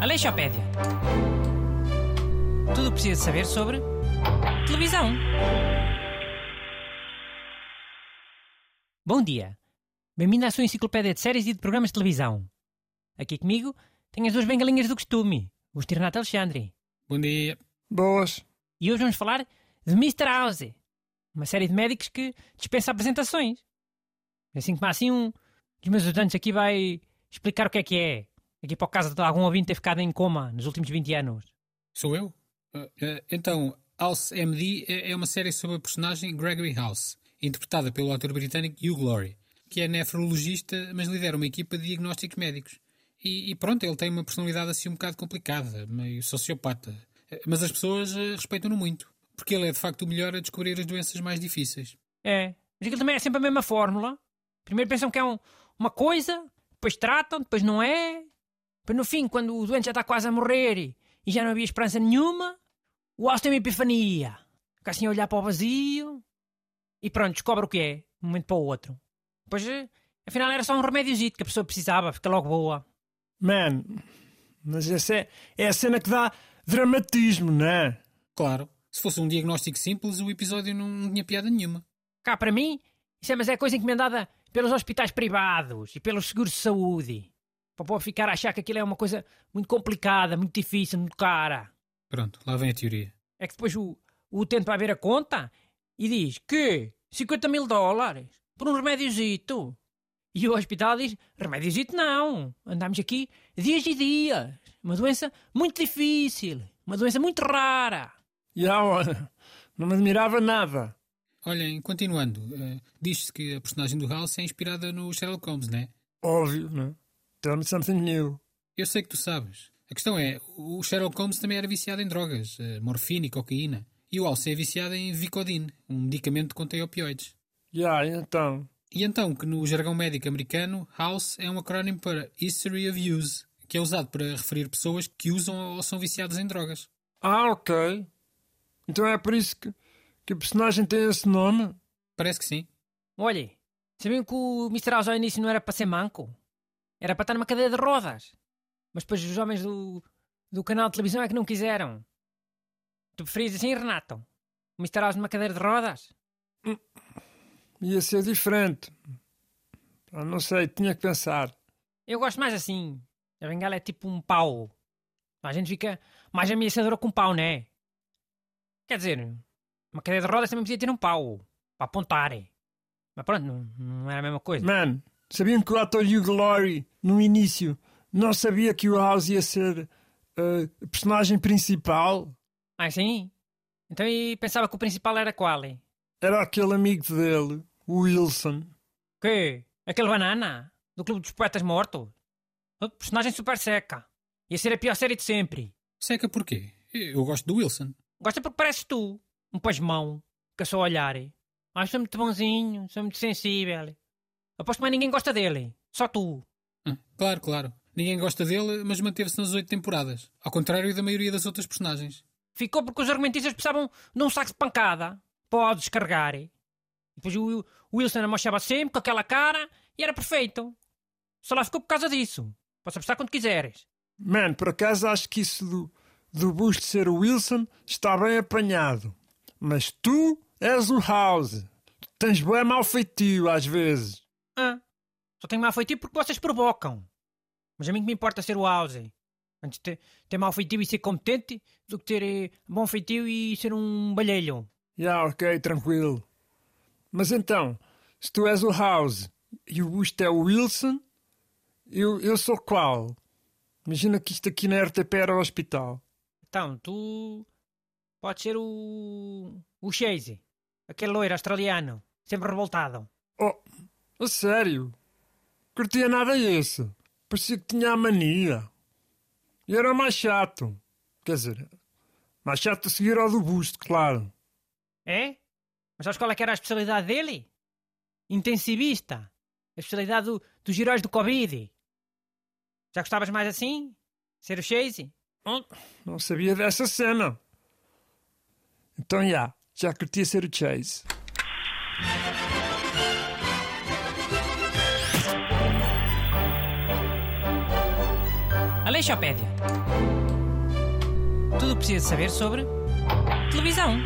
Aleixopédia. Tudo o que precisa saber sobre televisão. Bom dia. Bem-vindo à sua enciclopédia de séries e de programas de televisão. Aqui comigo tenho as duas bengalinhas do costume, o Sr. Renato Alexandre. Bom dia. Boas. E hoje vamos falar de Mr. House, uma série de médicos que dispensa apresentações. Assim como assim um dos meus estudantes aqui vai explicar o que é que é. Aqui para o caso de algum ouvinte ter ficado em coma nos últimos 20 anos. Sou eu? Uh, uh, então, House MD é é uma série sobre a personagem Gregory House, interpretada pelo ator britânico Hugh Laurie, que é nefrologista, mas lidera uma equipa de diagnósticos médicos. E, e pronto, ele tem uma personalidade assim um bocado complicada, meio sociopata. Uh, Mas as pessoas respeitam-no muito, porque ele é de facto o melhor a descobrir as doenças mais difíceis. É, mas aquilo também é sempre a mesma fórmula. Primeiro pensam que é um- uma coisa, depois tratam, depois não é. Depois no fim, quando o doente já está quase a morrer e, e já não havia esperança nenhuma, o House tem uma epifania. Fica assim a olhar para o vazio e pronto, descobre o que é, de um momento para o outro. Depois, eh, afinal, era só um remédiozito que a pessoa precisava, fica logo boa. Man, mas essa é, é a cena que dá dramatismo, não é? Claro, se fosse um diagnóstico simples, o episódio não, não tinha piada nenhuma. Cá para mim, isso é, mas é coisa encomendada pelos hospitais privados e pelos seguros de saúde. Para o povo ficar a achar que aquilo é uma coisa muito complicada, muito difícil, muito cara. Pronto, lá vem a teoria. É que depois o, o utente vai ver a conta e diz que 50 mil dólares por um remédiozito. E o hospital diz, remédiozito não. Andamos aqui dias e dias. Uma doença muito difícil. Uma doença muito rara. E ah, olha, não me admirava nada. Olhem, continuando, uh, diz-se que a personagem do House é inspirada no Sherlock Holmes, não é? Óbvio, não é? Tell me something new. Eu sei que tu sabes. A questão é, o Sherlock Holmes também era viciado em drogas, eh, morfina e cocaína. E o House é viciado em Vicodin, um medicamento contém opioides. E ah, então? E então que no jargão médico americano, House é um acrónimo para History of Use, que é usado para referir pessoas que usam ou são viciadas em drogas. Ah, ok. Então é por isso que, que a personagem tem esse nome? Parece que sim. Olha, sabiam que o Mr. House ao início não era para ser manco? Era para estar numa cadeira de rodas. Mas depois os homens do, do canal de televisão é que não quiseram. Tu preferias assim, Renato? O Mr. House numa cadeira de rodas? Ia ser diferente. Ah, não sei, tinha que pensar. Eu gosto mais assim. A bengala é tipo um pau. A gente fica mais ameaçadora com um pau, não é? Quer dizer, uma cadeira de rodas também podia ter um pau. Para apontar. Mas pronto, não, não era a mesma coisa. Man, sabiam que o ator Hugh Laurie, no início, não sabia que o House ia ser a personagem principal? Ah, sim? Então e pensava que o principal era qual? hein? Era aquele amigo dele, o Wilson. Que? Aquele banana? Do Clube dos Poetas Mortos? O personagem super seca. Ia ser a pior série de sempre. Seca porquê? Eu gosto do Wilson. Gosta porque pareces tu. Um pasmão. Que é só olhar. Ah, sou muito bonzinho, sou muito sensível. Aposto que mais ninguém gosta dele. Só tu. Ah, claro, claro. Ninguém gosta dele, mas manteve-se nas oito temporadas. Ao contrário da maioria das outras personagens. Ficou porque os argumentistas precisavam de um saco de pancada. Pode descarregar. E depois o, o Wilson amochava sempre com aquela cara e era perfeito. Só lá ficou por causa disso. Podes apostar quando quiseres. Man, por acaso acho que isso do, do busto ser o Wilson está bem apanhado. Mas tu és o House. Tens bué mal feitio às vezes. Ah, só tenho mau feitio porque vocês provocam. Mas a mim que me importa ser o House. Antes ter, ter mau feitio e ser competente do que ter eh, bom feitio e ser um balhelho. Já, ok, tranquilo. Mas então, se tu és o House e o busto é o Wilson, eu, eu sou qual? Imagina que isto aqui na RTP era o hospital. Então, tu podes ser o. o Chase. Aquele loiro australiano. Sempre revoltado. Oh, a sério? Curtia nada esse. Parecia que tinha a mania. E era mais chato. Quer dizer, mais chato a seguir ao do busto, claro. É? Mas sabes qual é que era a especialidade dele? Intensivista. A especialidade do, dos heróis do Covid. Já gostavas mais assim? Ser o Chase? Não sabia dessa cena. Então, já, já já curtia ser o Chase. Aleixopédia. Tudo o que precisa saber sobre televisão.